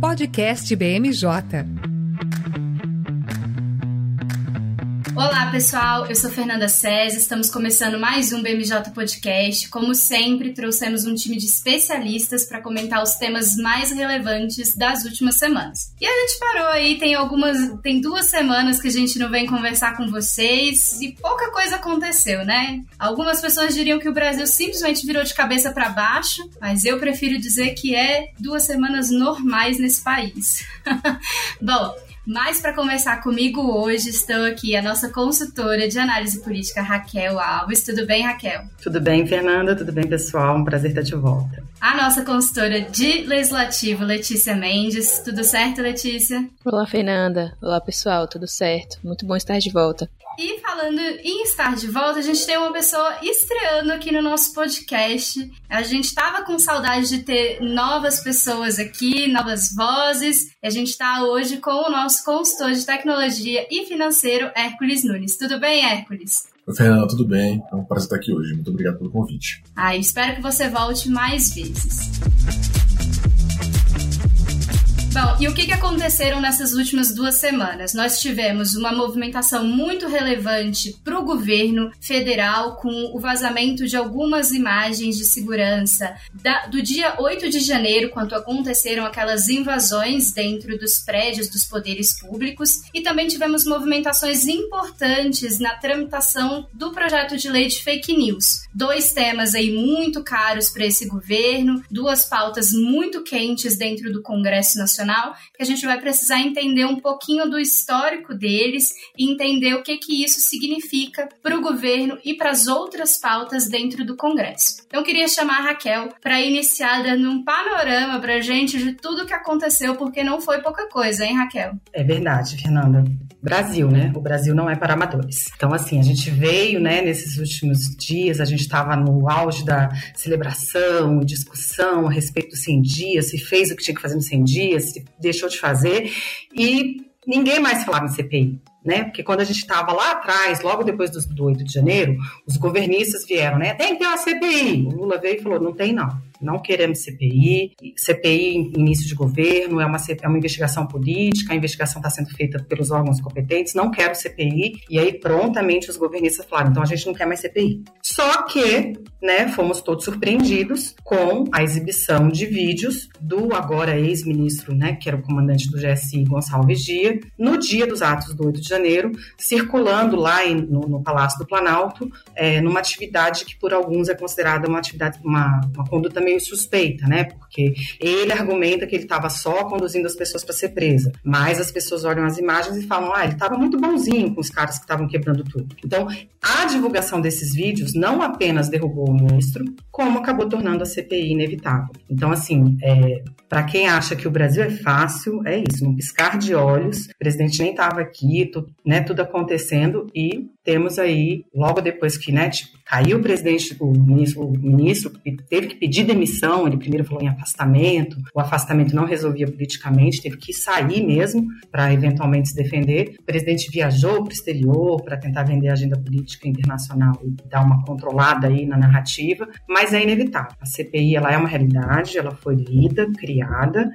Podcast BMJ. Pessoal. Eu sou Fernanda César. Estamos começando mais um BMJ Podcast. Como sempre, trouxemos um time de especialistas para comentar os temas mais relevantes das últimas semanas. E a gente parou aí, tem algumas, tem duas semanas que a gente não vem conversar com vocês e pouca coisa aconteceu, né? Algumas pessoas diriam que o Brasil simplesmente virou de cabeça para baixo, mas eu prefiro dizer que é duas semanas normais nesse país. Bom, mas para conversar comigo hoje, estou aqui a nossa consultora de análise política, Raquel Alves. Tudo bem, Raquel? Tudo bem, Fernanda? Tudo bem, pessoal? Um prazer estar de volta. A nossa consultora de legislativo, Letícia Mendes. Tudo certo, Letícia? Olá, Fernanda. Olá, pessoal. Tudo certo? Muito bom estar de volta. E falando em estar de volta, a gente tem uma pessoa estreando aqui no nosso podcast. A gente estava com saudade de ter novas pessoas aqui, novas vozes. E a gente está hoje com o nosso consultor de tecnologia e financeiro, Hércules Nunes. Tudo bem, Hércules? Oi, Fernanda, tudo bem? É um prazer estar aqui hoje. Muito obrigado pelo convite. Ah, espero que você volte mais vezes. Bom, e o que, que aconteceram nessas últimas duas semanas? Nós tivemos uma movimentação muito relevante para o governo federal com o vazamento de algumas imagens de segurança da, do dia 8 de janeiro, quando aconteceram aquelas invasões dentro dos prédios dos poderes públicos, e também tivemos movimentações importantes na tramitação do projeto de lei de fake news. Dois temas aí muito caros para esse governo, duas pautas muito quentes dentro do Congresso Nacional Que a gente vai precisar entender um pouquinho do histórico deles e entender o que, que isso significa para o governo e para as outras pautas dentro do Congresso. Então, queria chamar a Raquel para iniciar dando um panorama para a gente de tudo que aconteceu, porque não foi pouca coisa, hein, Raquel? É verdade, Fernanda. Brasil, né? O Brasil não é para amadores. Então, assim, a gente veio, né, nesses últimos dias, a gente estava no auge da celebração, discussão a respeito dos 100 dias, se fez o que tinha que fazer nos 100 dias, se deixou de fazer, e ninguém mais falava em CPI. Né? Porque quando a gente estava lá atrás, logo depois do, do 8 de janeiro, os governistas vieram, né? Tem que ter uma CPI. O Lula veio e falou: não tem, não não queremos CPI. CPI início de governo é uma, é uma investigação política, a investigação está sendo feita pelos órgãos competentes, não quero CPI. E aí, prontamente, os governistas falaram: então a gente não quer mais CPI. Só que, né, fomos todos surpreendidos com a exibição de vídeos do agora ex-ministro, né, que era o comandante do GSI, Gonçalves Dias, no dia dos atos do 8 de janeiro, circulando lá em, no, no, Palácio do Planalto, é, numa atividade que por alguns é considerada uma atividade, uma, uma conduta meio suspeita, né? Porque ele argumenta que ele estava só conduzindo as pessoas para ser presa, mas as pessoas olham as imagens e falam: ah, ele estava muito bonzinho com os caras que estavam quebrando tudo. Então, a divulgação desses vídeos não apenas derrubou o ministro, como acabou tornando a CPI inevitável. Então, assim, é, para quem acha que o Brasil é fácil, é isso, num piscar de olhos, o presidente nem estava aqui, tu, né, tudo acontecendo e temos aí, logo depois que né, tipo, caiu o presidente, o ministro, o ministro teve que pedir demissão, ele primeiro falou em afastamento, o afastamento não resolvia politicamente, teve que sair mesmo para eventualmente se defender. O presidente viajou para o exterior para tentar vender a agenda política internacional e dar uma controlada aí na narrativa, mas é inevitável. A CPI ela é uma realidade, ela foi lida, criada,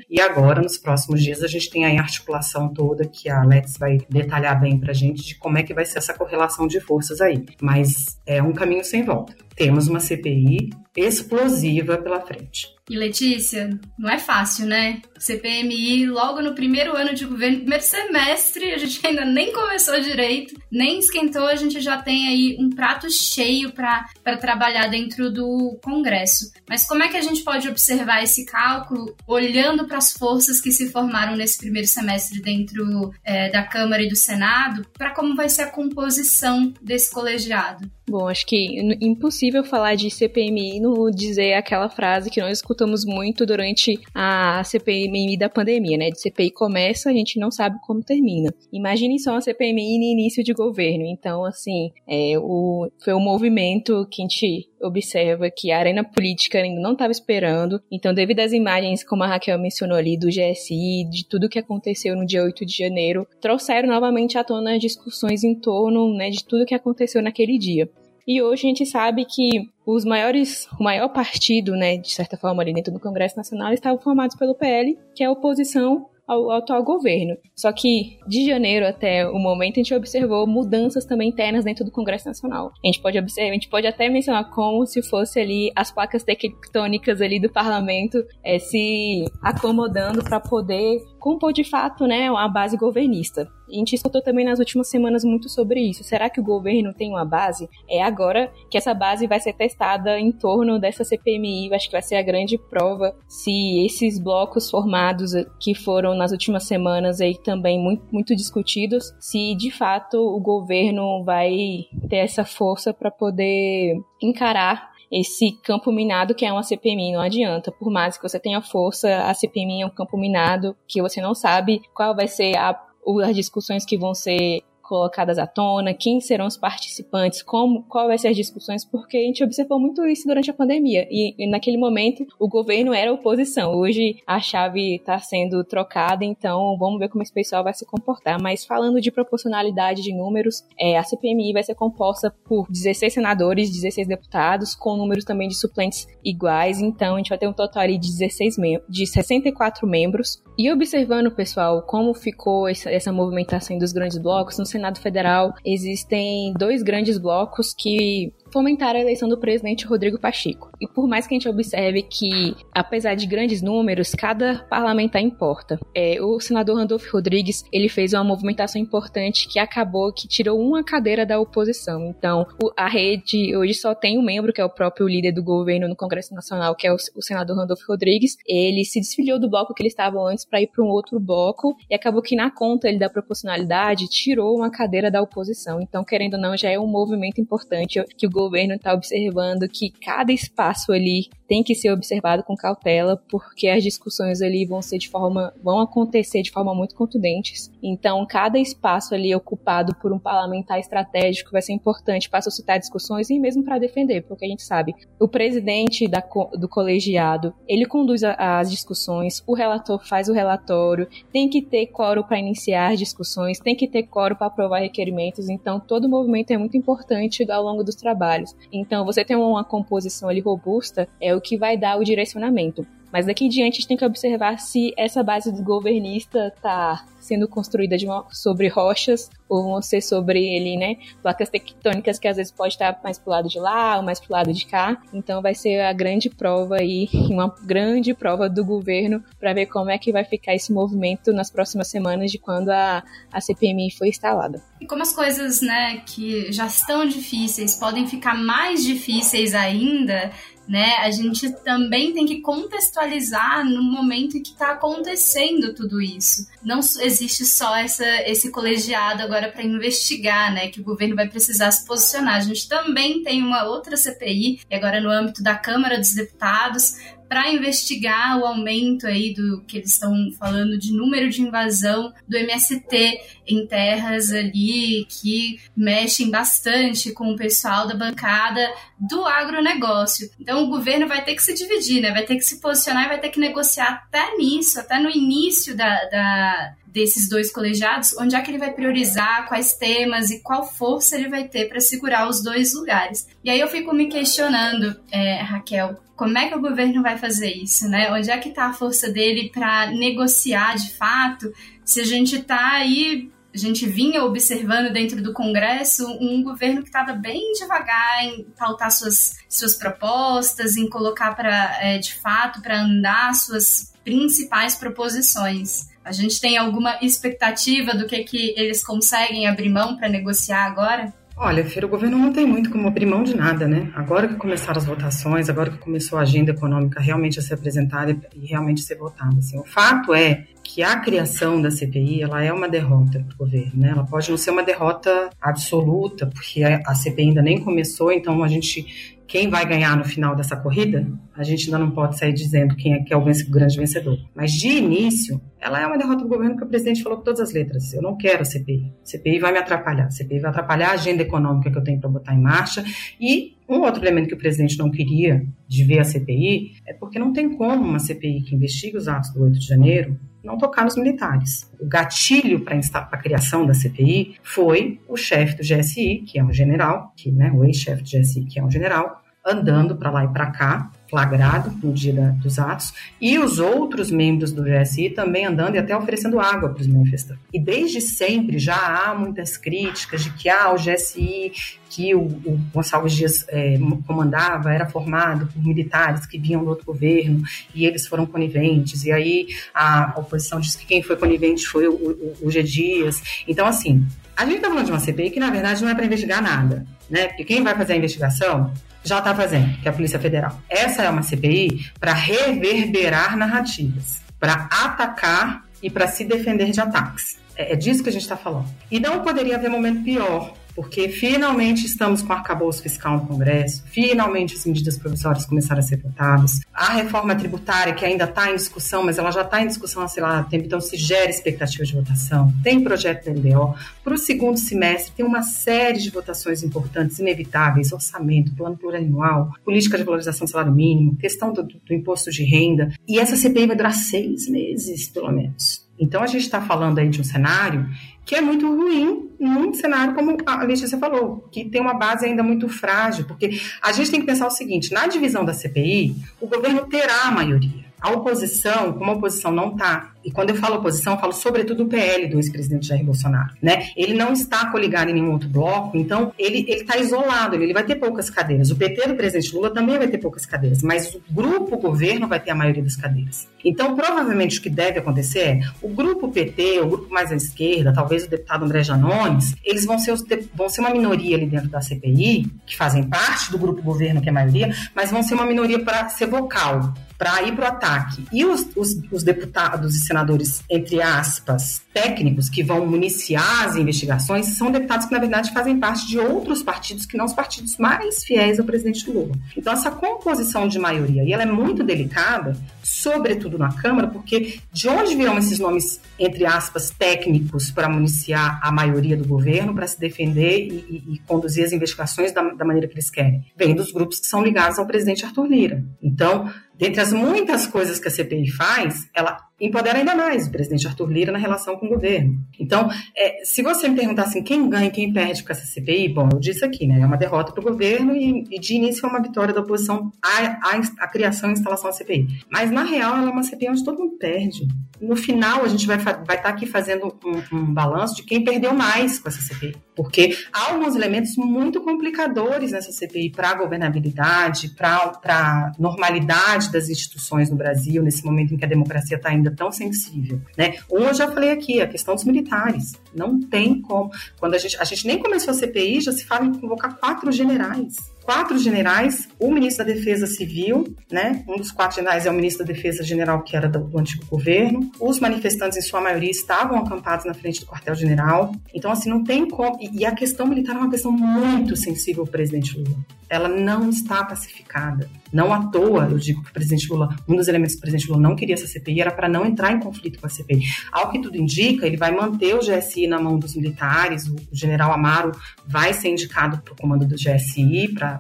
e agora, nos próximos dias, a gente tem aí a articulação toda que a Alex vai detalhar bem para a gente de como é que vai ser essa correlação de forças aí. Mas é um caminho sem volta. Temos uma CPI explosiva pela frente. E Letícia, não é fácil, né? CPMI, logo no primeiro ano de governo, primeiro semestre, a gente ainda nem começou direito, nem esquentou, a gente já tem aí um prato cheio para trabalhar dentro do Congresso. Mas como é que a gente pode observar esse cálculo olhando para as forças que se formaram nesse primeiro semestre dentro é, da Câmara e do Senado, para como vai ser a composição desse colegiado? Bom, acho que impossível falar de CPMI e não dizer aquela frase que nós escutamos muito durante a CPMI da pandemia, né? De CPI começa, a gente não sabe como termina. Imagine só a CPMI no início de governo. Então, assim, é, o, foi um movimento que a gente observa que a arena política ainda não estava esperando. Então, devido às imagens, como a Raquel mencionou ali, do GSI, de tudo que aconteceu no dia 8 de janeiro, trouxeram novamente à tona discussões em torno né, de tudo que aconteceu naquele dia. E hoje a gente sabe que os maiores, o maior partido, né, de certa forma ali dentro do Congresso Nacional, estavam formados pelo PL, que é a oposição ao, atual governo. Só que de janeiro até o momento a gente observou mudanças também internas dentro do Congresso Nacional. A gente pode observar, a gente pode até mencionar como se fosse ali as placas tectônicas ali do parlamento é, se acomodando para poder compor de fato, né, uma base governista. A gente escutou também nas últimas semanas muito sobre isso. Será que o governo tem uma base? É agora que essa base vai ser testada em torno dessa CPMI. Acho que vai ser a grande prova se esses blocos formados que foram nas últimas semanas aí também muito, muito discutidos, se de fato o governo vai ter essa força para poder encarar esse campo minado que é uma CPMI. Não adianta, por mais que você tenha força, a CPMI é um campo minado que você não sabe qual vai ser a as discussões que vão ser colocadas à tona, quem serão os participantes, como, qual vai ser as discussões, porque a gente observou muito isso durante a pandemia. E, e naquele momento o governo era oposição. Hoje a chave está sendo trocada, então vamos ver como esse pessoal vai se comportar. Mas falando de proporcionalidade de números, é, a CPMI vai ser composta por 16 senadores, 16 deputados, com números também de suplentes iguais. Então a gente vai ter um total de 16 de 64 membros. E observando, pessoal, como ficou essa, essa movimentação dos grandes blocos, no Senado Federal existem dois grandes blocos que fomentaram a eleição do presidente Rodrigo Pacheco. E por mais que a gente observe que, apesar de grandes números, cada parlamentar importa. É, o senador Randolph Rodrigues ele fez uma movimentação importante que acabou que tirou uma cadeira da oposição. Então, o, a rede hoje só tem um membro que é o próprio líder do governo no Congresso Nacional, que é o, o senador Randolph Rodrigues. Ele se desfiliou do bloco que ele estava antes para ir para um outro bloco e acabou que na conta ele da proporcionalidade tirou uma cadeira da oposição. Então, querendo ou não, já é um movimento importante que o governo está observando que cada espaço ali tem que ser observado com cautela, porque as discussões ali vão ser de forma, vão acontecer de forma muito contundentes. Então, cada espaço ali ocupado por um parlamentar estratégico vai ser importante para suscitar discussões e mesmo para defender, porque a gente sabe, o presidente da, do colegiado, ele conduz a, as discussões, o relator faz o relatório, tem que ter quórum para iniciar as discussões, tem que ter quórum para aprovar requerimentos, então todo o movimento é muito importante ao longo dos trabalhos. Então, você tem uma composição ali robusta, é o que vai dar o direcionamento. Mas daqui em diante a gente tem que observar se essa base governista está sendo construída uma, sobre rochas ou vão ser sobre ele, né, placas tectônicas que às vezes pode estar mais pro lado de lá ou mais pro lado de cá. Então vai ser a grande prova aí, uma grande prova do governo para ver como é que vai ficar esse movimento nas próximas semanas de quando a, a CPMI foi instalada. E como as coisas, né, que já estão difíceis podem ficar mais difíceis ainda, né? A gente também tem que contextualizar no momento em que está acontecendo tudo isso. Não existe só essa, esse colegiado agora para investigar, né? Que o governo vai precisar se posicionar. A gente também tem uma outra CPI, e agora no âmbito da Câmara dos Deputados, para investigar o aumento aí do que eles estão falando de número de invasão do MST em terras ali que mexem bastante com o pessoal da bancada do agronegócio. Então o governo vai ter que se dividir, né? Vai ter que se posicionar e vai ter que negociar até nisso, até no início da, da desses dois colegiados, onde é que ele vai priorizar, quais temas e qual força ele vai ter para segurar os dois lugares. E aí eu fico me questionando, é, Raquel, como é que o governo vai fazer isso, né? Onde é que está a força dele para negociar de fato? Se a gente está aí a gente vinha observando dentro do Congresso um governo que estava bem devagar em pautar suas, suas propostas, em colocar para é, de fato para andar suas principais proposições. A gente tem alguma expectativa do que, que eles conseguem abrir mão para negociar agora? Olha, Fira, o governo não tem muito como abrir mão de nada, né? Agora que começaram as votações, agora que começou a agenda econômica realmente a ser apresentada e realmente ser votada. Assim, o fato é que a criação da CPI ela é uma derrota para o governo, né? Ela pode não ser uma derrota absoluta, porque a CPI ainda nem começou, então a gente quem vai ganhar no final dessa corrida, a gente ainda não pode sair dizendo quem é que é o, grande vencedor. Mas de início, ela é uma derrota do governo que o presidente falou com todas as letras. Eu não quero a CPI. A CPI vai me atrapalhar. A CPI vai atrapalhar a agenda econômica que eu tenho para botar em marcha. E um outro elemento que o presidente não queria de ver a CPI é porque não tem como uma CPI que investigue os atos do 8 de janeiro não tocar nos militares. O gatilho para a criação da CPI foi o chefe do GSI, que é um general, que, né, o ex-chefe do GSI, que é um general, andando para lá e para cá, flagrado no dia dos atos, e os outros membros do GSI também andando e até oferecendo água para os manifestantes. E desde sempre já há muitas críticas de que ah, o GSI, que o, o Gonçalves Dias é, comandava, era formado por militares que vinham do outro governo e eles foram coniventes, e aí a oposição diz que quem foi conivente foi o, o, o G. Dias. Então, assim, a gente está falando de uma CPI que, na verdade, não é para investigar nada, né? Porque quem vai fazer a investigação já está fazendo, que é a Polícia Federal. Essa é uma CPI para reverberar narrativas, para atacar e para se defender de ataques. É, é disso que a gente está falando. E não poderia haver momento pior porque finalmente estamos com o arcabouço fiscal no Congresso, finalmente as medidas provisórias começaram a ser votadas. A reforma tributária, que ainda está em discussão, mas ela já está em discussão há, sei lá, tempo, então se gera expectativa de votação. Tem projeto da LDO. Para o segundo semestre, tem uma série de votações importantes, inevitáveis, orçamento, plano plurianual, política de valorização do salário mínimo, questão do, do imposto de renda. E essa CPI vai durar seis meses, pelo menos. Então a gente está falando aí de um cenário que é muito ruim num cenário como a Letícia falou, que tem uma base ainda muito frágil, porque a gente tem que pensar o seguinte: na divisão da CPI, o governo terá a maioria. A oposição, como a oposição não está, e quando eu falo oposição, eu falo sobretudo o PL do ex-presidente Jair Bolsonaro, né? Ele não está coligado em nenhum outro bloco, então ele está isolado, ele, vai ter poucas cadeiras. O PT do presidente Lula também vai ter poucas cadeiras, mas o grupo governo vai ter a maioria das cadeiras. Então, provavelmente o que deve acontecer é o grupo PT, o grupo mais à esquerda, talvez o deputado André Janones, eles vão ser, os, vão ser uma minoria ali dentro da CPI, que fazem parte do grupo governo, que é a maioria, mas vão ser uma minoria para ser vocal para ir para o ataque. E os, os, os, deputados senadores, entre aspas, técnicos, que vão municiar as investigações, são deputados que, na verdade, fazem parte de outros partidos que não os partidos mais fiéis ao presidente Lula. Então, essa composição de maioria, e ela é muito delicada, sobretudo na Câmara, porque de onde virão esses nomes, entre aspas, técnicos para municiar a maioria do governo, para se defender e, e, e conduzir as investigações da, da maneira que eles querem? Vem dos grupos que são ligados ao presidente Arthur Lira. Então, dentre as muitas coisas que a CPI faz, ela empodera ainda mais o presidente Arthur Lira na relação com governo. Então, é, se você me perguntar assim, quem ganha e quem perde com essa CPI, bom, eu disse aqui, né, é uma derrota para o governo e, e, de início é uma vitória da oposição à, à, à, criação e instalação da CPI. Mas, na real, ela é uma CPI onde todo mundo perde. No final, a gente vai estar vai tá aqui fazendo um, um balanço de quem perdeu mais com essa CPI. Porque há alguns elementos muito complicadores nessa CPI para a governabilidade, para a normalidade das instituições no Brasil, nesse momento em que a democracia está ainda tão sensível. Né? Um, eu já falei aqui, a questão dos militares. Não tem como. Quando a gente, a gente nem começou a CPI, já se fala em convocar quatro generais quatro generais, o ministro da Defesa Civil, né? Um dos quatro generais é o ministro da Defesa General, que era do, do antigo governo. Os manifestantes, em sua maioria, estavam acampados na frente do quartel-general. Então, assim, não tem como. E, e a questão militar é uma questão muito sensível ao presidente Lula. Ela não está pacificada. Não à toa, eu digo que o presidente Lula, um dos elementos que o presidente Lula não queria essa CPI era para não entrar em conflito com a CPI. Ao que tudo indica, ele vai manter o GSI na mão dos militares, o general Amaro vai ser indicado para o comando do GSI para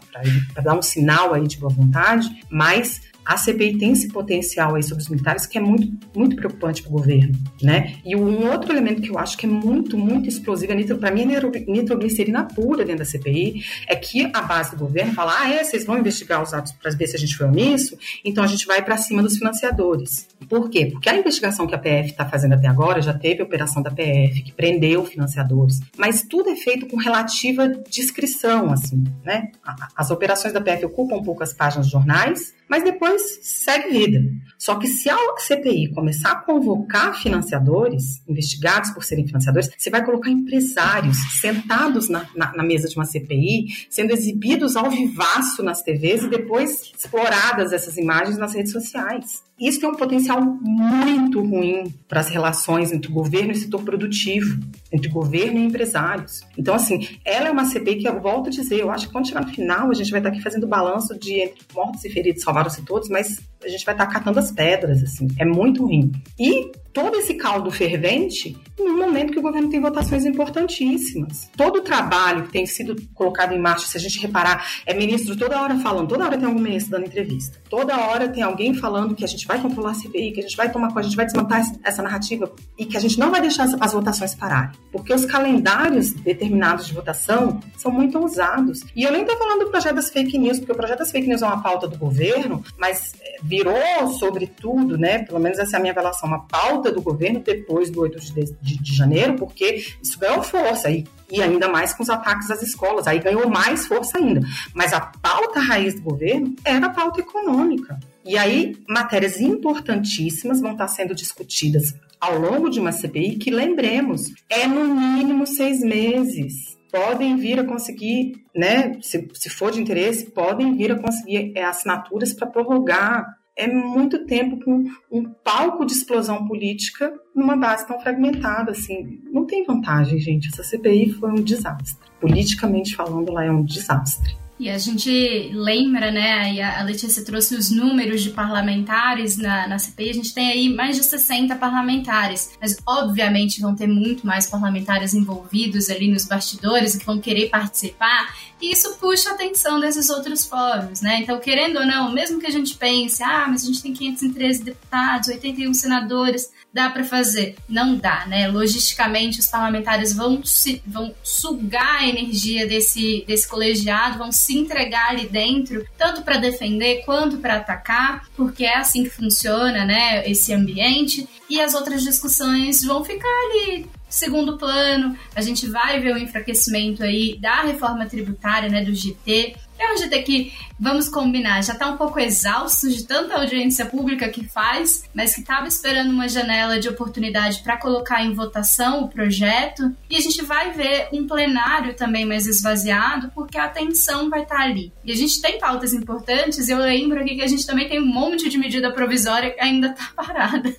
dar um sinal aí de boa vontade, mas a CPI tem esse potencial aí sobre os militares que é muito, muito preocupante para o governo, né? E um outro elemento que eu acho que é muito, muito explosivo, para mim é nitroglicerina pura dentro da CPI, é que a base do governo fala, ah, é, vocês vão investigar os atos para ver se a gente foi omisso, então a gente vai para cima dos financiadores. Por quê? Porque a investigação que a PF está fazendo até agora, já teve a operação da PF, que prendeu financiadores, mas tudo é feito com relativa discrição, assim, né? As operações da PF ocupam poucas páginas de jornais, mas depois segue vida. Só que se a CPI começar a convocar financiadores, investigados por serem financiadores, você vai colocar empresários sentados na, na, na mesa de uma CPI, sendo exibidos ao vivaço nas TVs e depois exploradas essas imagens nas redes sociais. Isso tem um potencial muito ruim para as relações entre governo e setor produtivo, entre governo e empresários. Então, assim, ela é uma CPI que eu volto a dizer, eu acho que quando chegar no final, a gente vai estar aqui fazendo balanço de entre mortos e feridos, salvaram-se todos, mas a gente vai estar catando as pedras, assim. É muito ruim. E todo esse caldo fervente no momento que o governo tem votações importantíssimas. Todo o trabalho que tem sido colocado em marcha, se a gente reparar, é ministro toda hora falando, toda hora tem algum ministro dando entrevista, toda hora tem alguém falando que a gente vai controlar a CPI, que a gente vai tomar conta, a gente vai desmontar essa narrativa e que a gente não vai deixar as votações pararem. Porque os calendários determinados de votação são muito ousados. E eu nem estou falando do projeto das fake news, porque o projeto das fake news é uma pauta do governo, mas é, virou, sobretudo, né, pelo menos essa é a minha avaliação, uma pauta do governo depois do 8 de, de, de janeiro, porque isso ganhou força e, e ainda mais com os ataques às escolas, aí ganhou mais força ainda. Mas a pauta raiz do governo era a pauta econômica. E aí, matérias importantíssimas vão estar sendo discutidas ao longo de uma CPI que, lembremos, é no mínimo seis meses. Podem vir a conseguir, né, se, se for de interesse, podem vir a conseguir é, assinaturas para prorrogar é muito tempo com um palco de explosão política numa base tão fragmentada, assim. Não tem vantagem, gente. Essa CPI foi um desastre. Politicamente falando, lá é um desastre. E a gente lembra, né, e a Letícia trouxe os números de parlamentares na, na CPI, a gente tem aí mais de 60 parlamentares, mas obviamente vão ter muito mais parlamentares envolvidos ali nos bastidores que vão querer participar, e isso puxa a atenção desses outros fóruns, né? Então, querendo ou não, mesmo que a gente pense, ah, mas a gente tem 513 deputados, 81 senadores, dá para fazer. Não dá, né? Logisticamente, os parlamentares vão, se, vão sugar a energia desse, desse colegiado, vão se entregar ali dentro, tanto para defender quanto para atacar, porque é assim que funciona, né? Esse ambiente. E as outras discussões vão ficar ali segundo plano. A gente vai ver o enfraquecimento aí da reforma tributária, né, do GT. É um GT que vamos combinar, já está um pouco exausto de tanta audiência pública que faz, mas que estava esperando uma janela de oportunidade para colocar em votação o projeto. E a gente vai ver um plenário também mais esvaziado, porque a atenção vai estar tá ali. E a gente tem pautas importantes, eu lembro aqui que a gente também tem um monte de medida provisória que ainda está parada,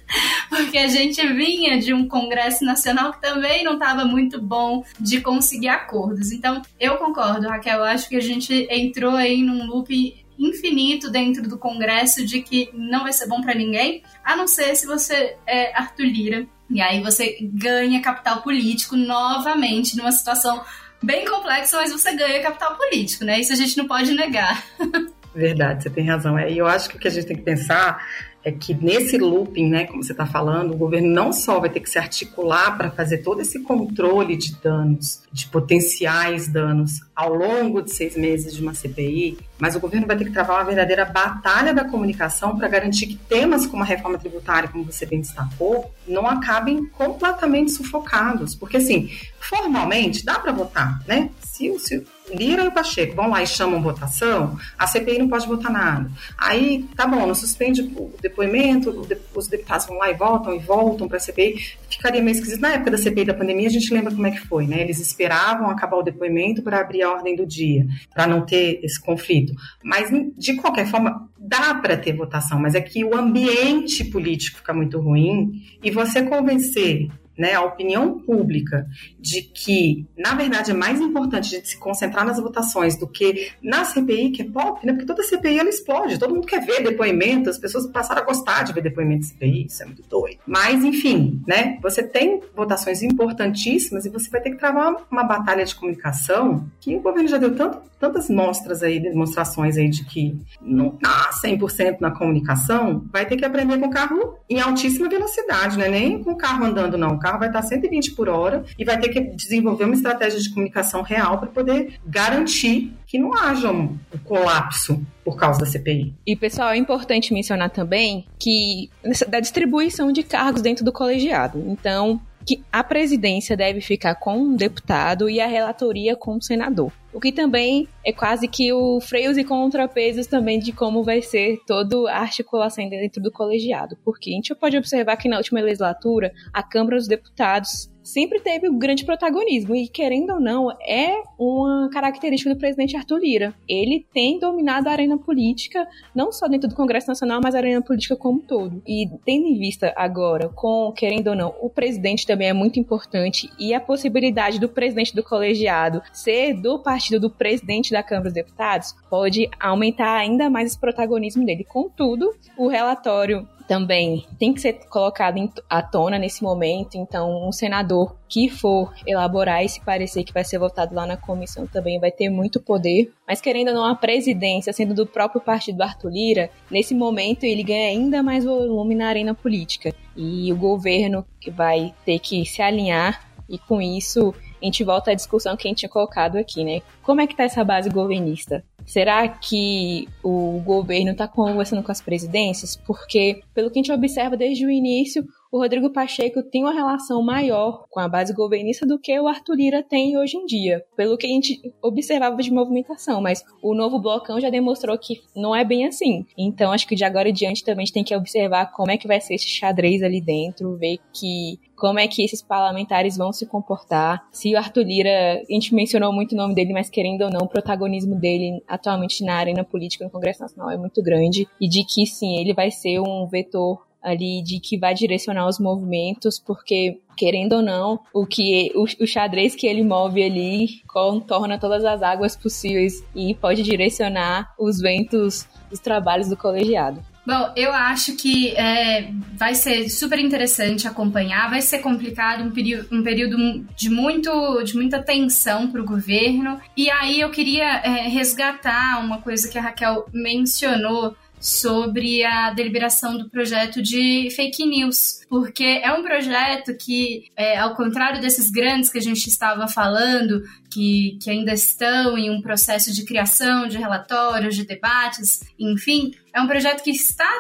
porque a gente vinha de um Congresso Nacional que também não estava muito bom de conseguir acordos. Então, eu concordo, Raquel, eu acho que a gente entrou aí num loop infinito dentro do Congresso de que não vai ser bom para ninguém, a não ser se você é Arthur Lira. E aí você ganha capital político novamente numa situação bem complexa, mas você ganha capital político, né? Isso a gente não pode negar. Verdade, você tem razão. É, e eu acho que o que a gente tem que pensar é que nesse looping, né, como você está falando, o governo não só vai ter que se articular para fazer todo esse controle de danos, de potenciais danos ao longo de seis meses de uma CPI, mas o governo vai ter que travar uma verdadeira batalha da comunicação para garantir que temas como a reforma tributária, como você bem destacou, não acabem completamente sufocados. Porque, assim, formalmente dá para votar, né? Se, se Lira e o Pacheco vão lá e chamam votação, a CPI não pode votar nada. Aí, tá bom, não suspende o depoimento, os deputados vão lá e votam e voltam para a CPI. Ficaria meio esquisito. Na época da CPI da pandemia, a gente lembra como é que foi, né? Eles esperavam acabar o depoimento para abrir a ordem do dia, para não ter esse conflito. Mas, de qualquer forma, dá para ter votação, mas é que o ambiente político fica muito ruim e você convencer né, a opinião pública de que, na verdade, é mais importante a gente se concentrar nas votações do que na CPI, que é pop, né? Porque toda CPI ela explode, todo mundo quer ver depoimento, as pessoas passaram a gostar de ver depoimento de CPI, isso é muito doido. Mas, enfim, né? Você tem votações importantíssimas e você vai ter que travar uma batalha de comunicação que o governo já deu tanto, tantas mostras aí, demonstrações aí de que não tá 100% na comunicação, vai ter que aprender com o carro em altíssima velocidade, né? Nem com o carro andando, não. O carro carro vai estar 120 por hora e vai ter que desenvolver uma estratégia de comunicação real para poder garantir que não haja um colapso por causa da CPI. E, pessoal, é importante mencionar também que da distribuição de cargos dentro do colegiado. Então, que a presidência deve ficar com um deputado e a relatoria com um senador. O que também é quase que o freios e contrapesos também de como vai ser toda a articulação dentro do colegiado. Porque a gente pode observar que na última legislatura, a Câmara dos Deputados sempre teve o grande protagonismo e, querendo ou não, é uma característica do presidente Arthur Lira. Ele tem dominado a arena política, não só dentro do Congresso Nacional, mas a arena política como um todo. E tendo em vista agora, com, querendo ou não, o presidente também é muito importante e a possibilidade do presidente do colegiado ser do partido do presidente da Câmara dos Deputados pode aumentar ainda mais esse protagonismo dele. Contudo, o relatório também tem que ser colocado à tona nesse momento. Então, um senador que for elaborar esse parecer que vai ser votado lá na comissão também vai ter muito poder. Mas querendo ou não, a presidência, sendo do próprio partido do Arthur Lira, nesse momento ele ganha ainda mais volume na arena política. E o governo que vai ter que se alinhar e com isso a gente volta à discussão que a gente tinha colocado aqui, né? Como é que tá essa base governista? Será que o governo está conversando com as presidências? Porque, pelo que a gente observa desde o início, o Rodrigo Pacheco tem uma relação maior com a base governista do que o Arthur Lira tem hoje em dia, pelo que a gente observava de movimentação, mas o novo blocão já demonstrou que não é bem assim. Então acho que de agora em diante também a gente tem que observar como é que vai ser esse xadrez ali dentro, ver que como é que esses parlamentares vão se comportar. Se o Arthur Lira, a gente mencionou muito o nome dele, mas querendo ou não, o protagonismo dele atualmente na arena política no Congresso Nacional é muito grande e de que sim, ele vai ser um vetor ali de que vai direcionar os movimentos, porque querendo ou não, o que o, o, xadrez que ele move ali contorna todas as águas possíveis e pode direcionar os ventos dos trabalhos do colegiado. Bom, eu acho que é, vai ser super interessante acompanhar, vai ser complicado, um, período, um período de, muito, de muita tensão para o governo. E aí eu queria é, resgatar uma coisa que a Raquel mencionou sobre a deliberação do projeto de fake news, porque é um projeto que, é, ao contrário desses grandes que a gente estava falando, que, que ainda estão em um processo de criação de relatórios, de debates, enfim, é um projeto que está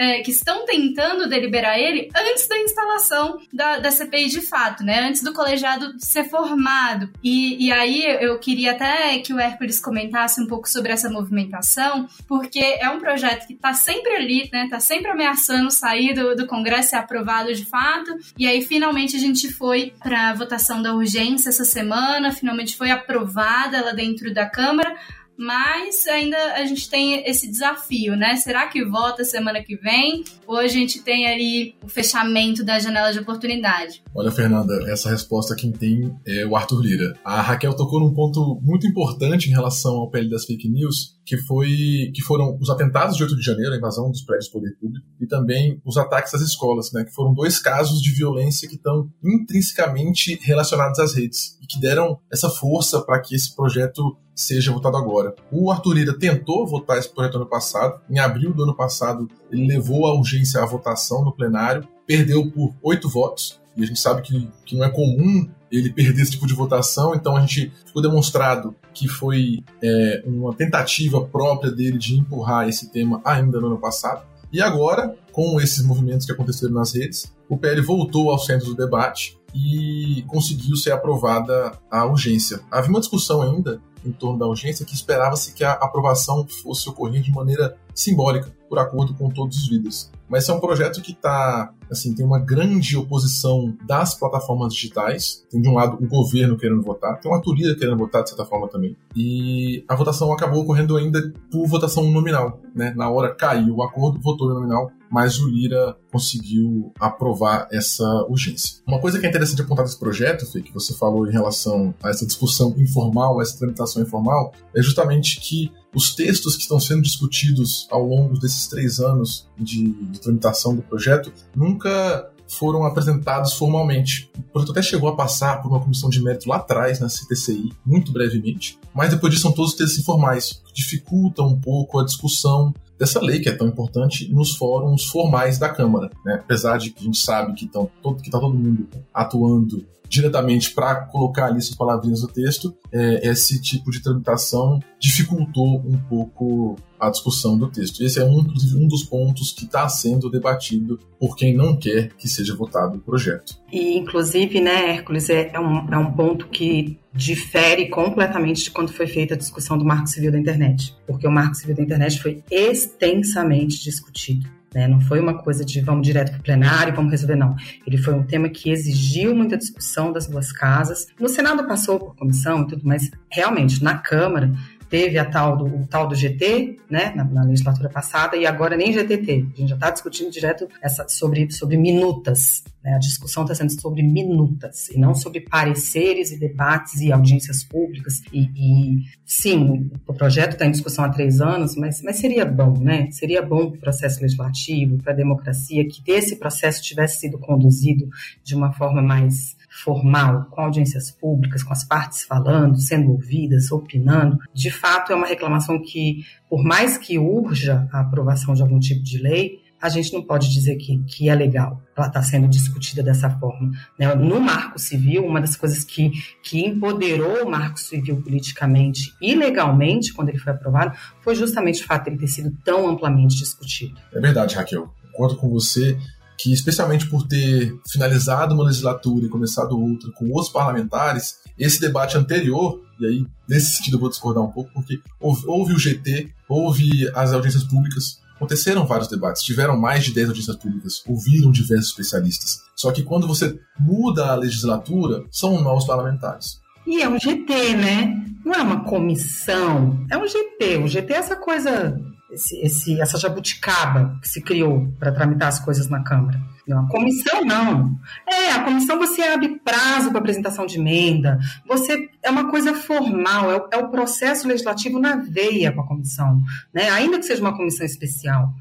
é, que estão tentando deliberar ele antes da instalação da, da CPI de fato, né? Antes do colegiado ser formado. E, e aí eu queria até que o Hércules comentasse um pouco sobre essa movimentação, porque é um projeto que está sempre ali, né? Está sempre ameaçando sair do, do Congresso e ser aprovado de fato. E aí finalmente a gente foi para a votação da urgência essa semana, finalmente foi aprovada ela dentro da Câmara, mas ainda a gente tem esse desafio, né? Será que vota semana que vem? Ou a gente tem ali o fechamento da janela de oportunidade? Olha, Fernanda, essa resposta quem tem é o Arthur Lira. A Raquel tocou num ponto muito importante em relação ao PL das fake news, que foi que foram os atentados de 8 de janeiro, a invasão dos prédios do poder público, e também os ataques às escolas, né, que foram dois casos de violência que estão intrinsecamente relacionados às redes e que deram essa força para que esse projeto seja votado agora. O Arthur Lira tentou votar esse projeto ano passado, em abril do ano passado ele levou a urgência à votação no plenário, perdeu por oito votos, e a gente sabe que, que não é comum ele perder esse tipo de votação, então a gente ficou demonstrado que foi é, uma tentativa própria dele de empurrar esse tema ainda no ano passado. E agora, com esses movimentos que aconteceram nas redes, o PL voltou ao centro do debate e conseguiu ser aprovada a urgência. Havia uma discussão ainda em torno da urgência que esperava-se que a aprovação fosse ocorrer de maneira simbólica, por acordo com todos os líderes. Mas é um projeto que tá, assim, tem uma grande oposição das plataformas digitais. Tem de um lado o governo querendo votar, tem uma Turia querendo votar de certa forma também. E a votação acabou ocorrendo ainda por votação nominal, né? Na hora caiu o acordo, votou nominal, mas o Lira conseguiu aprovar essa urgência. Uma coisa que é interessante apontar desse projeto, Fê, que você falou em relação a essa discussão informal, essa tramitação informal, é justamente que os textos que estão sendo discutidos ao longo desses três anos de, de tramitação do projeto nunca foram apresentados formalmente. O projeto até chegou a passar por uma comissão de mérito lá atrás, na CTCI, muito brevemente, mas depois disso são todos textos informais, que dificultam um pouco a discussão dessa lei que é tão importante nos fóruns formais da Câmara. Né? Apesar de que a gente sabe que está todo, que tá todo mundo atuando diretamente para colocar ali suas palavrinhas no texto, é, esse tipo de tramitação dificultou um pouco a discussão do texto. Esse é um, um dos pontos que está sendo debatido por quem não quer que seja votado o projeto. E, inclusive, né, Hércules, é, é, um, é um ponto que difere completamente de quando foi feita a discussão do Marco Civil da Internet, porque o Marco Civil da Internet foi extensamente discutido Né? Não foi uma coisa de vamos direto para o plenário, vamos resolver, não. Ele foi um tema que exigiu muita discussão das duas casas. No Senado passou por comissão e tudo, mas realmente na Câmara teve a tal do, o tal do GT, né, na, na, legislatura passada, e agora nem GTT. A gente já está discutindo direto essa, sobre, sobre minutas. Né, a discussão está sendo sobre minutas, e não sobre pareceres e debates e audiências públicas. E, e sim, o projeto está em discussão há três anos, mas, mas seria bom, né? Seria bom para o processo legislativo, para a democracia, que esse processo tivesse sido conduzido de uma forma mais formal, com audiências públicas, com as partes falando, sendo ouvidas, opinando, de fato é uma reclamação que, por mais que urja a aprovação de algum tipo de lei, a gente não pode dizer que, que é legal ela está sendo discutida dessa forma. Né? No Marco Civil, uma das coisas que, que empoderou o Marco Civil politicamente e legalmente, quando ele foi aprovado, foi justamente o fato de ele ter sido tão amplamente discutido. É verdade, Raquel. Concordo com você que, especialmente por ter finalizado uma legislatura e começado outra com os parlamentares, esse debate anterior, e aí nesse sentido eu vou discordar um pouco, porque houve, houve o GT, houve as audiências públicas, aconteceram vários debates, tiveram mais de 10 audiências públicas, ouviram diversos especialistas. Só que quando você muda a legislatura, são novos parlamentares. E é um GT, né? Não é uma comissão, é um GT. O GT é essa coisa esse, esse, essa jabuticaba que se criou para tramitar as coisas na Câmara. Comissão não. É, a comissão você abre prazo para apresentação de emenda, você é uma coisa formal, é o, é o, processo legislativo na veia com a comissão, né? Ainda que seja uma comissão especial.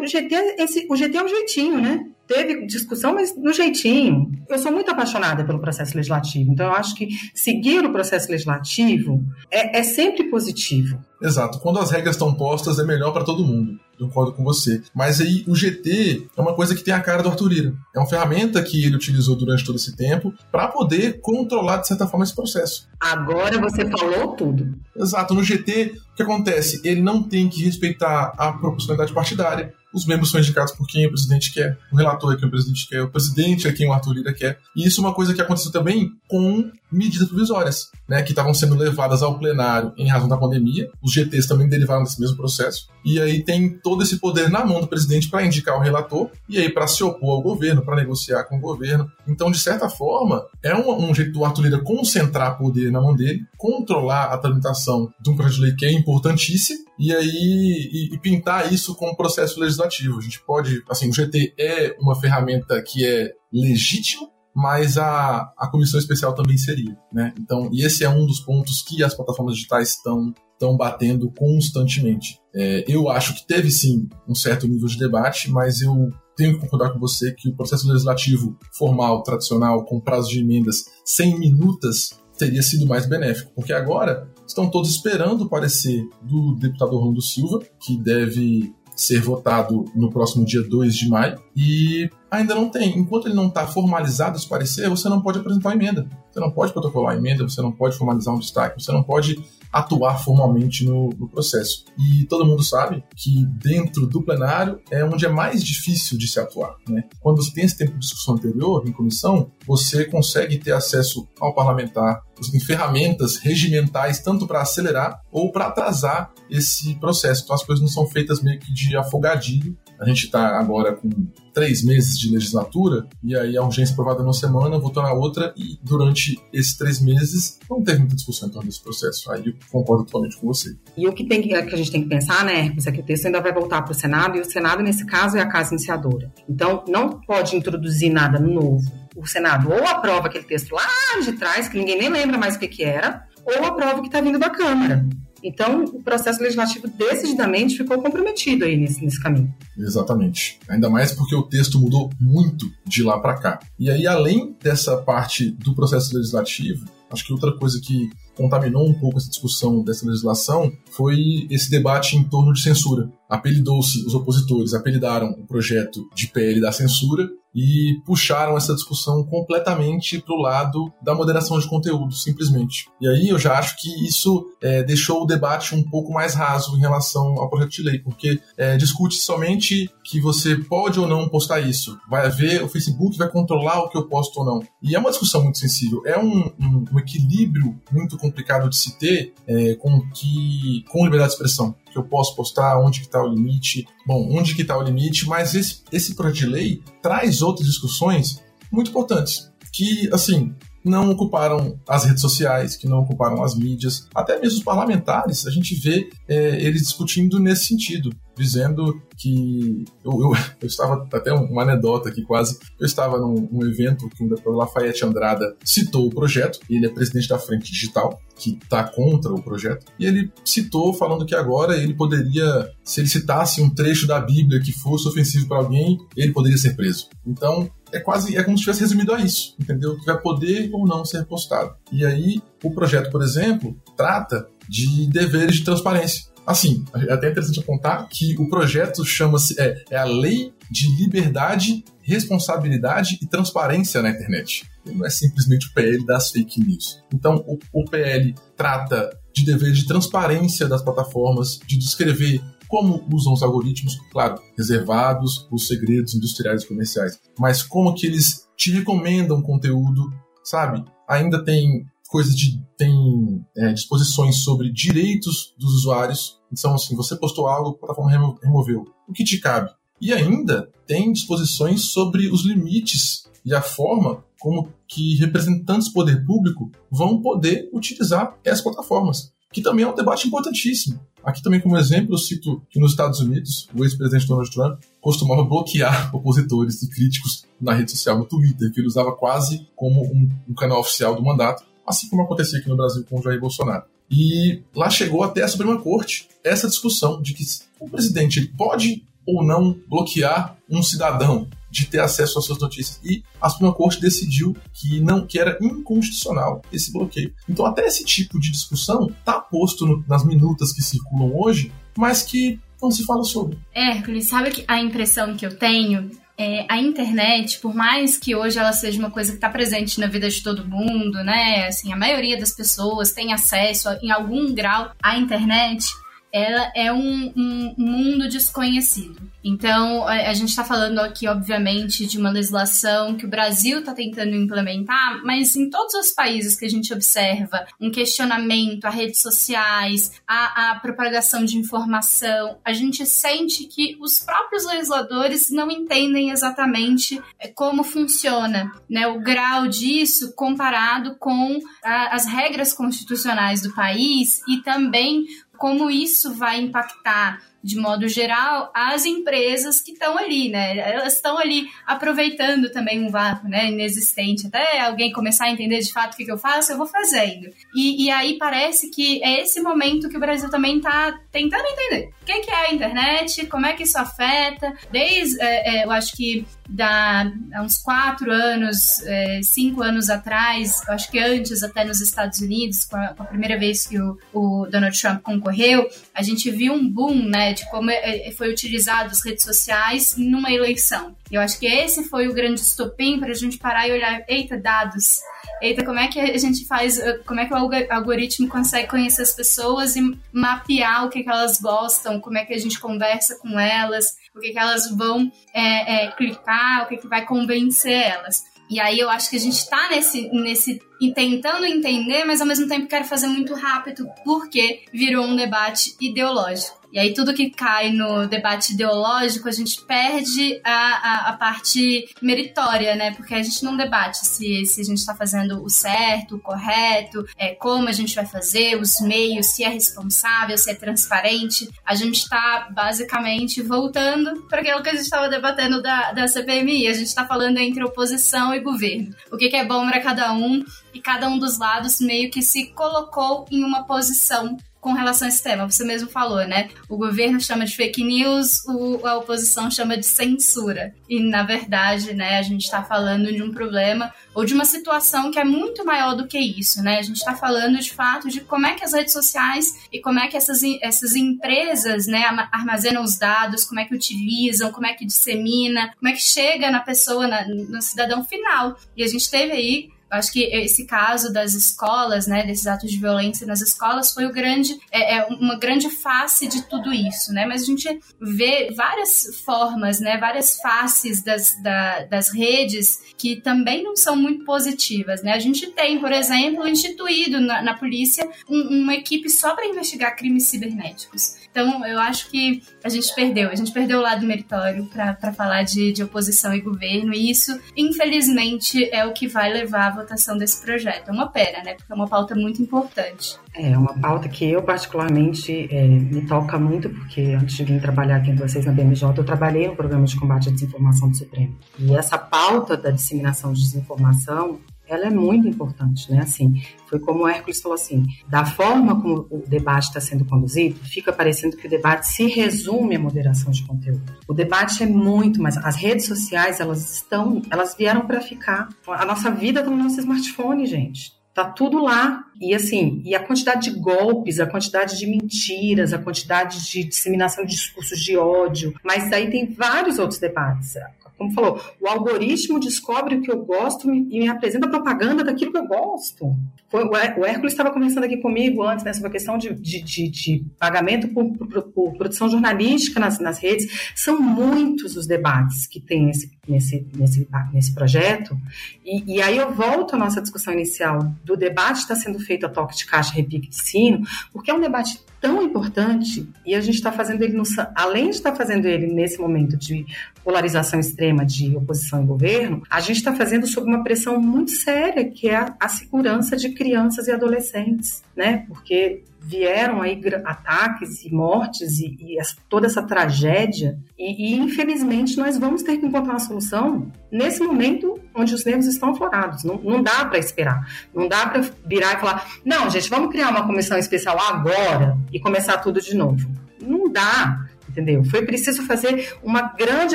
O GT, esse, o GT é um jeitinho, né? teve discussão, mas no jeitinho. Eu sou muito apaixonada pelo processo legislativo, então eu acho que seguir o processo legislativo é, é sempre positivo. Exato. Quando as regras estão postas, é melhor para todo mundo. Concordo com você. Mas aí o GT é uma coisa que tem a cara do Arthur Lira. É uma ferramenta que ele utilizou durante todo esse tempo para poder controlar, de certa forma, esse processo. Agora você falou tudo. Exato. No GT, o que acontece? Ele não tem que respeitar a proporcionalidade partidária os membros são indicados por quem o presidente quer, o relator é quem o presidente quer, o presidente é quem o Arthur Lira quer. E isso é uma coisa que aconteceu também com medidas provisórias, né, que estavam sendo levadas ao plenário em razão da pandemia. Os GTs também derivaram desse mesmo processo. E aí tem todo esse poder na mão do presidente para indicar o relator e aí para se opor ao governo, para negociar com o governo. Então, de certa forma, é um, um jeito do Arthur Lira concentrar poder na mão dele, controlar a tramitação de um projeto de lei que é importantíssimo e aí e, e pintar isso como processo legislativo. A gente pode, assim, o GT é uma ferramenta que é legítima, mas a, a comissão especial também seria, né? Então, e esse é um dos pontos que as plataformas digitais estão estão batendo constantemente. É, eu acho que teve sim um certo nível de debate, mas eu tenho que concordar com você que o processo legislativo formal, tradicional, com prazo de emendas sem minutas, teria sido mais benéfico, porque agora estão todos esperando o parecer do deputado Orlando Silva, que deve ser votado no próximo dia 2 de maio, e ainda não tem. Enquanto ele não está formalizado esse parecer, você não pode apresentar emenda. Você não pode protocolar emenda, você não pode formalizar um destaque, você não pode atuar formalmente no, no, processo. E todo mundo sabe que dentro do plenário é onde é mais difícil de se atuar. Né? Quando você tem esse tempo de discussão anterior em comissão, você consegue ter acesso ao parlamentar, você tem ferramentas regimentais tanto para acelerar ou para atrasar esse processo. Então as coisas não são feitas meio que de afogadilho. A gente está agora com três meses de legislatura, e aí a urgência aprovada numa semana, votou na outra, e durante esses três meses não teve muita discussão em torno desse processo. Aí eu concordo totalmente com você. E o que, tem que, que a gente tem que pensar, né, é que o texto ainda vai voltar para o Senado, e o Senado, nesse caso, é a casa iniciadora. Então, não pode introduzir nada novo. O Senado ou aprova aquele texto lá de trás, que ninguém nem lembra mais o que, que era, ou aprova o que está vindo da Câmara. Então, o processo legislativo decididamente ficou comprometido aí nesse, nesse caminho. Exatamente. Ainda mais porque o texto mudou muito de lá para cá. E aí, além dessa parte do processo legislativo, acho que outra coisa que contaminou um pouco essa discussão dessa legislação foi esse debate em torno de censura. Apelidou-se, os opositores apelidaram o projeto de PL da censura e puxaram essa discussão completamente para o lado da moderação de conteúdo, simplesmente. E aí eu já acho que isso é, deixou o debate um pouco mais raso em relação ao projeto de lei, porque é, discute somente que você pode ou não postar isso. Vai haver, o Facebook vai controlar o que eu posto ou não. E é uma discussão muito sensível. É um, um, um equilíbrio muito complicado de se ter é, com, que, com liberdade de expressão. Que eu posso postar, onde que está o limite. Bom, onde que está o limite, mas esse, esse projeto de lei traz outras discussões muito importantes, que, assim, não ocuparam as redes sociais, que não ocuparam as mídias, até mesmo os parlamentares, a gente vê é, eles discutindo nesse sentido, dizendo que eu, eu, eu, estava até uma anedota aqui quase, eu estava num, num evento que o Dr. Lafayette Andrada citou o projeto, ele é presidente da Frente Digital, que está contra o projeto, e ele citou falando que agora ele poderia, se ele citasse um trecho da Bíblia que fosse ofensivo para alguém, ele poderia ser preso. Então, é quase é como se tivesse resumido a isso, entendeu? Que vai poder ou não ser postado. E aí, o projeto, por exemplo, trata de deveres de transparência. Assim, é até interessante apontar que o projeto chama-se é, é a Lei de Liberdade, Responsabilidade e Transparência na Internet. Não é simplesmente o PL das fake news. Então, o, o PL trata de deveres de transparência das plataformas, de descrever como usam os algoritmos, claro, reservados os segredos industriais e comerciais, mas como que eles te recomendam conteúdo, sabe? Ainda tem coisas de tem é, disposições sobre direitos dos usuários. Então, assim, você postou algo, a plataforma removeu. O que te cabe? E ainda tem disposições sobre os limites e a forma como que representantes do poder público vão poder utilizar essas plataformas, que também é um debate importantíssimo. Aqui também, como exemplo, eu cito que nos Estados Unidos, o ex-presidente Donald Trump costumava bloquear opositores e críticos na rede social, no Twitter, que ele usava quase como um, um canal oficial do mandato, assim como acontecia aqui no Brasil com o Jair Bolsonaro. E lá chegou até a Suprema Corte essa discussão de que o presidente pode ou não bloquear um cidadão de ter acesso às suas notícias. E a Suprema Corte decidiu que não que era inconstitucional esse bloqueio. Então até esse tipo de discussão está posto no, nas minutas que circulam hoje, mas que não se fala sobre. Hércules, sabe que a impressão que eu tenho é, a internet, por mais que hoje ela seja uma coisa que está presente na vida de todo mundo, né? Assim, a maioria das pessoas tem acesso em algum grau à internet ela é um, um, mundo desconhecido. Então, a, gente está falando aqui, obviamente, de uma legislação que o Brasil está tentando implementar, mas em todos os países que a gente observa um questionamento a redes sociais, a, a propagação de informação, a gente sente que os próprios legisladores não entendem exatamente é, como funciona, né, o grau disso comparado com a, as regras constitucionais do país e também como isso vai impactar de modo geral, as empresas que estão ali, né? Elas estão ali aproveitando também um vácuo, né? Inexistente. Até alguém começar a entender de fato o que, que eu faço, eu vou fazendo. E, e aí parece que é esse momento que o Brasil também está tentando entender. O que, que é a internet, como é que isso afeta. Desde, é, é, eu acho que da, há uns quatro anos, é, cinco anos atrás, acho que antes até nos Estados Unidos, com a, com a primeira vez que o, o, Donald Trump concorreu, a gente viu um boom, né, de como é, é, foi utilizado as redes sociais numa eleição. Eu acho que esse foi o grande estopim para a gente parar e olhar, eita, dados, eita, como é que a gente faz, como é que o algoritmo consegue conhecer as pessoas e mapear o que, que elas gostam, como é que a gente conversa com elas, o que, que elas vão é, é, clicar, o que, que vai convencer elas. E aí eu acho que a gente está nesse, nesse tentando entender, mas ao mesmo tempo quero fazer muito rápido, porque virou um debate ideológico. E aí tudo que cai no debate ideológico, a gente perde a, a, a, parte meritória, né? Porque a gente não debate se, se a gente está fazendo o certo, o correto, é, como a gente vai fazer, os meios, se é responsável, se é transparente. A gente está basicamente voltando para aquilo que a gente estava debatendo da, da CPMI. A gente está falando entre oposição e governo. O que, que é bom para cada um e cada um dos lados meio que se colocou em uma posição com relação a esse tema. Você mesmo falou, né? O governo chama de fake news, o, a oposição chama de censura. E, na verdade, né, a gente está falando de um problema ou de uma situação que é muito maior do que isso, né? A gente está falando, de fato, de como é que as redes sociais e como é que essas, essas empresas, né, armazenam os dados, como é que utilizam, como é que dissemina, como é que chega na pessoa, na, no cidadão final. E a gente teve aí acho que esse caso das escolas, né, desses atos de violência nas escolas foi o grande, é, é uma grande face de tudo isso, né? Mas a gente vê várias formas, né, várias faces das, da, das redes que também não são muito positivas, né? A gente tem, por exemplo, instituído na, na polícia um, uma equipe só para investigar crimes cibernéticos. Então, eu acho que a gente perdeu, a gente perdeu o lado meritório para falar de, de oposição e governo, e isso, infelizmente, é o que vai levar votação desse projeto. É uma pena, né? Porque é uma pauta muito importante. É uma pauta que eu, particularmente, é, me toca muito, porque antes de vir trabalhar aqui com vocês na BMJ, eu trabalhei no programa de combate à desinformação do Supremo. E essa pauta da disseminação de desinformação, ela é muito importante, né? Assim, foi como o Hércules falou assim, da forma como o debate está sendo conduzido, fica parecendo que o debate se resume à moderação de conteúdo. O debate é muito mais, as redes sociais, elas estão, elas vieram para ficar. A nossa vida está no nosso smartphone, gente. Tá tudo lá. E assim, e a quantidade de golpes, a quantidade de mentiras, a quantidade de disseminação de discursos de ódio. Mas daí tem vários outros debates como falou, o algoritmo descobre o que eu gosto e me apresenta propaganda daquilo que eu gosto. O Hércules estava conversando aqui comigo antes né, sobre a questão de, de, de, de pagamento por, por, por, produção jornalística nas, nas redes. São muitos os debates que tem nesse, nesse, nesse, nesse projeto. E, e aí eu volto à nossa discussão inicial do debate está sendo feito a toque de caixa, repique de sino, porque é um debate tão importante e a gente está fazendo ele, no, além de estar tá fazendo ele nesse momento de polarização extrema de oposição e governo, a gente está fazendo sob uma pressão muito séria, que é a, a segurança de crianças e adolescentes, né? Porque vieram aí ataques e mortes e, e toda essa tragédia e, e, infelizmente nós vamos ter que encontrar uma solução nesse momento onde os nervos estão aflorados. Não, não dá para esperar, não dá para virar e falar não, gente, vamos criar uma comissão especial agora e começar tudo de novo. Não dá entendeu? Foi preciso fazer uma grande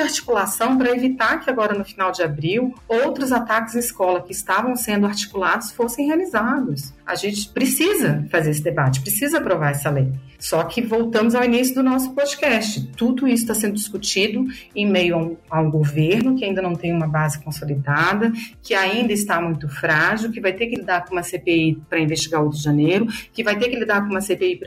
articulação para evitar que agora no final de abril outros ataques em escola que estavam sendo articulados fossem realizados. A gente precisa fazer esse debate, precisa aprovar essa lei. Só que voltamos ao início do nosso podcast. Tudo isso está sendo discutido em meio a um, a um, governo que ainda não tem uma base consolidada, que ainda está muito frágil, que vai ter que lidar com uma CPI para investigar o 8 de janeiro, que vai ter que lidar com uma CPI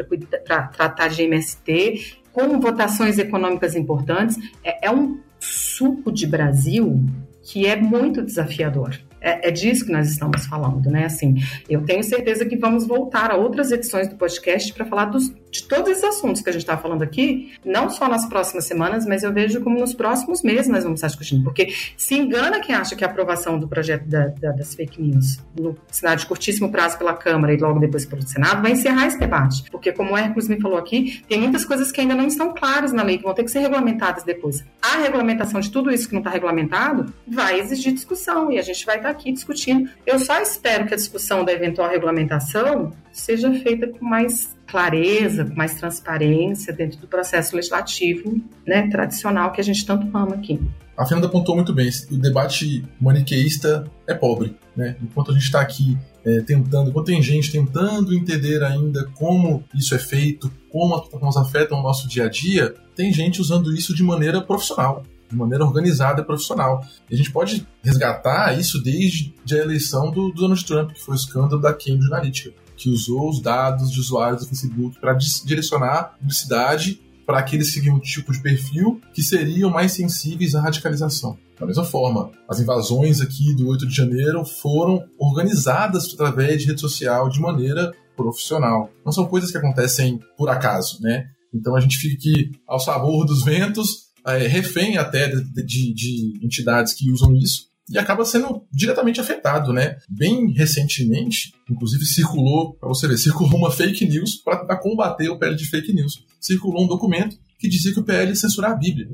para tratar de MST com votações econômicas importantes, é, é um suco de Brasil que é muito desafiador. É, é, disso que nós estamos falando, né? Assim, eu tenho certeza que vamos voltar a outras edições do podcast para falar dos, de todos esses assuntos que a gente está falando aqui, não só nas próximas semanas, mas eu vejo como nos próximos meses nós vamos estar discutindo. Porque se engana quem acha que a aprovação do projeto da, da, das fake news no cenário de curtíssimo prazo pela Câmara e logo depois pelo Senado vai encerrar esse debate. Porque, como o Hércules me falou aqui, tem muitas coisas que ainda não estão claras na lei, que vão ter que ser regulamentadas depois. A regulamentação de tudo isso que não está regulamentado vai exigir discussão e a gente vai estar aqui discutindo. Eu só espero que a discussão da eventual regulamentação seja feita com mais clareza, com mais transparência dentro do processo legislativo né, tradicional que a gente tanto ama aqui. A Fernanda apontou muito bem, o debate maniqueísta é pobre. Né? Enquanto a gente está aqui é, tentando, enquanto tem gente tentando entender ainda como isso é feito, como as plataformas afetam o nosso dia a dia, tem gente usando isso de maneira profissional de maneira organizada e profissional. E a gente pode resgatar isso desde a eleição do, do Donald Trump, que foi o escândalo da Cambridge Analytica, que usou os dados de usuários do Facebook para direcionar publicidade para aqueles que seguiam um tipo de perfil que seriam mais sensíveis à radicalização. Da mesma forma, as invasões aqui do 8 de janeiro foram organizadas através de rede social de maneira profissional. Não são coisas que acontecem por acaso, né? Então a gente fica aqui ao sabor dos ventos refém até de, de, de entidades que usam isso e acaba sendo diretamente afetado, né? Bem recentemente, inclusive circulou, para você ver, circulou uma fake news para combater o PL de fake news. Circulou um documento que dizia que o PL ia censurar a Bíblia.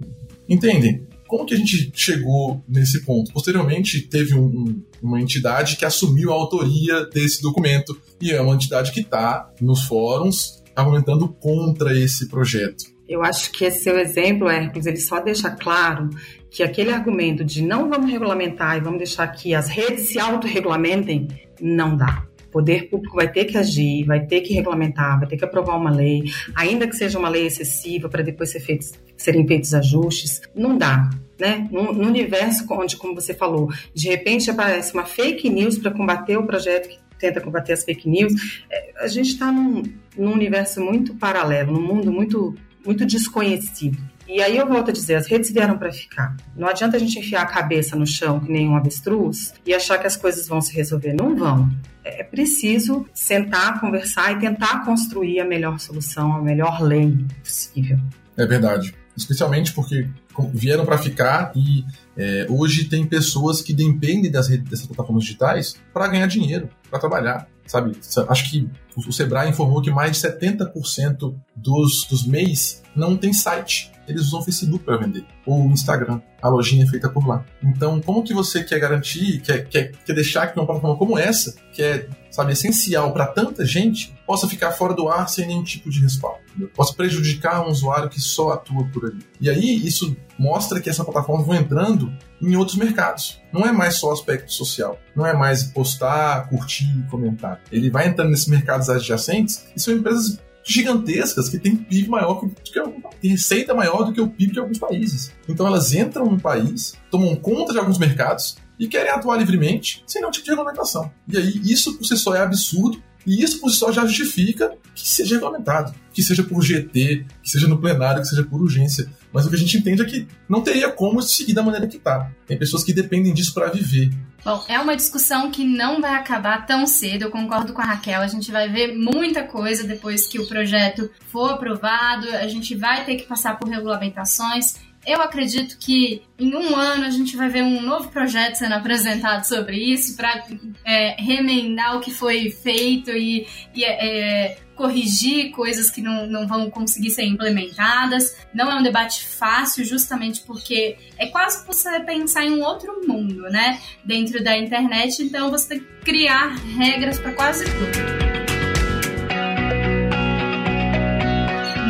Entendem? Como que a gente chegou nesse ponto? Posteriormente, teve um, um, uma entidade que assumiu a autoria desse documento e é uma entidade que está nos fóruns argumentando contra esse projeto. Eu acho que esse seu exemplo, Hércules, ele só deixa claro que aquele argumento de não vamos regulamentar e vamos deixar que as redes se autorregulamentem, não dá. O poder público vai ter que agir, vai ter que regulamentar, vai ter que aprovar uma lei, ainda que seja uma lei excessiva para depois ser feitos, serem feitos ajustes. Não dá. né? No, universo onde, como você falou, de repente aparece uma fake news para combater o projeto que tenta combater as fake news, é, a gente está num, num universo muito paralelo, num mundo muito, muito desconhecido. E aí eu volto a dizer, as redes vieram para ficar. Não adianta a gente enfiar a cabeça no chão que nem um avestruz e achar que as coisas vão se resolver. Não vão. É preciso sentar, conversar e tentar construir a melhor solução, a melhor lei possível. É verdade. Especialmente porque vieram para ficar e é, hoje tem pessoas que dependem das redes, dessas plataformas digitais para ganhar dinheiro, para trabalhar, sabe? Acho que o Sebrae informou que mais de 70% dos, dos MEIs não tem site eles usam o Facebook para vender, ou o Instagram, a lojinha é feita por lá. Então, como que você quer garantir, quer, quer, quer deixar que uma plataforma como essa, que é, sabe, essencial para tanta gente, possa ficar fora do ar sem nenhum tipo de respaldo? Possa prejudicar um usuário que só atua por ali. E aí, isso mostra que essa plataforma vai entrando em outros mercados. Não é mais só aspecto social, não é mais postar, curtir, comentar. Ele vai entrando nesses mercados adjacentes e são empresas gigantescas que têm PIB maior que, que tem receita maior do que o PIB de alguns países. Então elas entram no país, tomam conta de alguns mercados e querem atuar livremente sem nenhum tipo de regulamentação. E aí isso por si só é absurdo e isso por si só já justifica que seja regulamentado, que seja por GT, que seja no plenário, que seja por urgência. Mas o que a gente entende é que não teria como seguir da maneira que está. Tem pessoas que dependem disso para viver. Bom, é uma discussão que não vai acabar tão cedo, eu concordo com a Raquel. A gente vai ver muita coisa depois que o projeto for aprovado, a gente vai ter que passar por regulamentações. Eu acredito que em um ano a gente vai ver um novo projeto sendo apresentado sobre isso para é, remendar o que foi feito e, e é, corrigir coisas que não, não vão conseguir ser implementadas. Não é um debate fácil, justamente porque é quase você pensar em um outro mundo, né? Dentro da internet, então você tem que criar regras para quase tudo.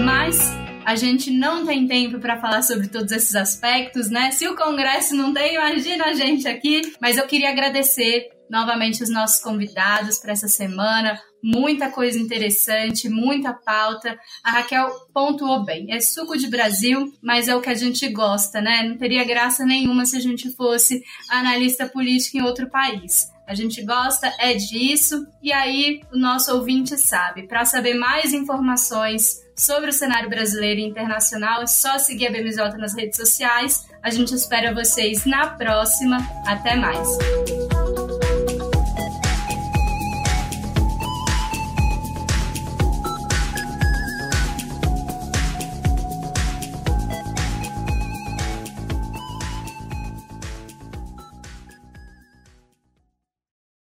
Mas a gente não tem tempo para falar sobre todos esses aspectos, né? Se o Congresso não tem, imagina a gente aqui. Mas eu queria agradecer novamente os nossos convidados para essa semana. Muita coisa interessante, muita pauta. A Raquel pontuou bem. É suco de Brasil, mas é o que a gente gosta, né? Não teria graça nenhuma se a gente fosse analista político em outro país. A gente gosta é disso e aí o nosso ouvinte sabe. Para saber mais informações sobre o cenário brasileiro e internacional, é só seguir a BMJ nas redes sociais. A gente espera vocês na próxima. Até mais!